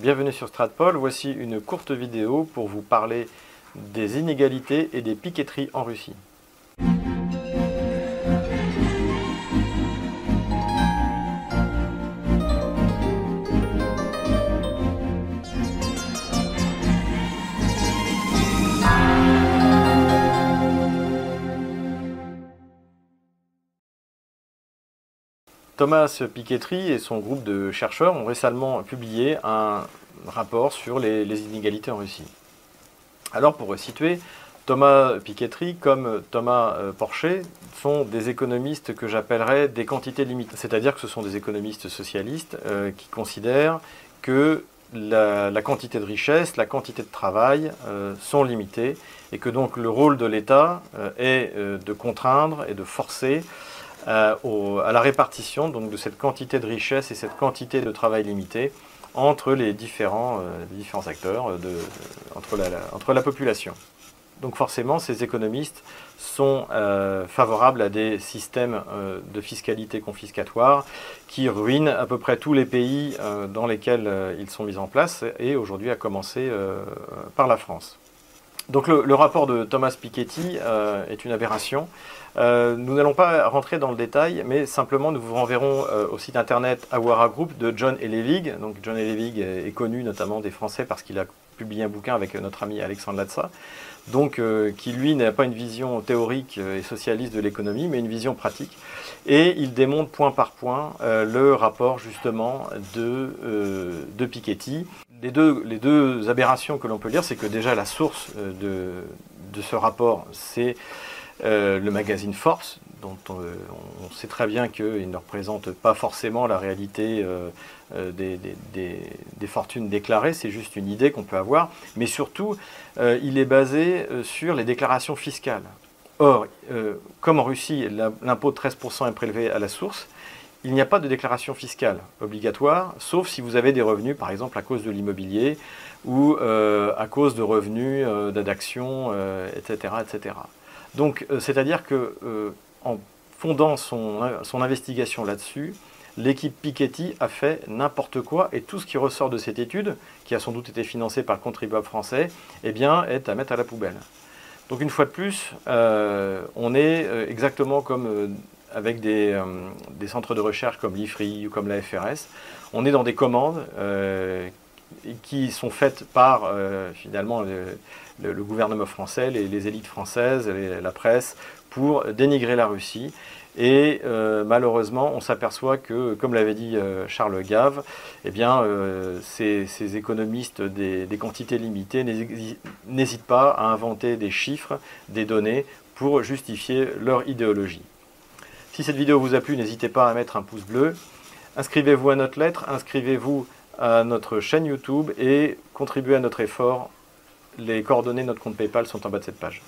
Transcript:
Bienvenue sur Stratpol, voici une courte vidéo pour vous parler des inégalités et des piqueteries en Russie. Thomas Piketty et son groupe de chercheurs ont récemment publié un rapport sur les, inégalités en Russie. Alors pour resituer, Thomas Piketty comme Thomas euh, Porcher sont des économistes que j'appellerais des quantités limitées. C'est-à-dire que ce sont des économistes socialistes euh, qui considèrent que la, quantité de richesse, la quantité de travail euh, sont limitées et que donc le rôle de l'État est de contraindre et de forcer euh, à la répartition donc, de cette quantité de richesse et cette quantité de travail limité entre les différents, euh, différents acteurs, de, entre, la, entre, la, population. Donc forcément, ces économistes sont euh, favorables à des systèmes de fiscalité confiscatoire qui ruinent à peu près tous les pays dans lesquels ils sont mis en place, et aujourd'hui à commencer par la France. Donc le, rapport de Thomas Piketty est une aberration. Euh, nous n'allons pas rentrer dans le détail, mais simplement nous vous renverrons euh, au site internet Awara Group de John Elevig. Donc John Elevig est, connu notamment des Français parce qu'il a publié un bouquin avec notre ami Alexandre Latza, donc euh, qui lui n'a pas une vision théorique et socialiste de l'économie, mais une vision pratique. Et il démontre point par point le rapport justement de, de Piketty. Les deux, aberrations que l'on peut lire, c'est que déjà la source de, de ce rapport, c'est euh, le magazine Force, dont on, sait très bien qu'il ne représente pas forcément la réalité euh, euh, des, fortunes déclarées, c'est juste une idée qu'on peut avoir, mais surtout, il est basé sur les déclarations fiscales. Or, comme en Russie, l'impôt de 13% est prélevé à la source, il n'y a pas de déclaration fiscale obligatoire, sauf si vous avez des revenus, par exemple à cause de l'immobilier ou à cause de revenus d'adactions, etc., etc. Donc, euh, c'est-à-dire que euh, fondant son, investigation là-dessus, l'équipe Piketty a fait n'importe quoi et tout ce qui ressort de cette étude, qui a sans doute été financée par le contribuable français, eh bien, est à mettre à la poubelle. Donc une fois de plus, euh, on est exactement comme avec des, centres de recherche comme l'IFRI ou comme la FRS, on est dans des commandes qui sont faites par finalement le, gouvernement français, les, élites françaises, la presse, pour dénigrer la Russie. Et euh, malheureusement, on s'aperçoit que, comme l'avait dit euh, Charles Gave, eh bien, euh, ces, économistes des, des, quantités limitées n'hésitent pas à inventer des chiffres, des données pour justifier leur idéologie. Si cette vidéo vous a plu, n'hésitez pas à mettre un pouce bleu. Inscrivez-vous à notre lettre, inscrivez-vous à notre chaîne YouTube et contribuez à notre effort les coordonnées de notre compte PayPal sont en bas de cette page.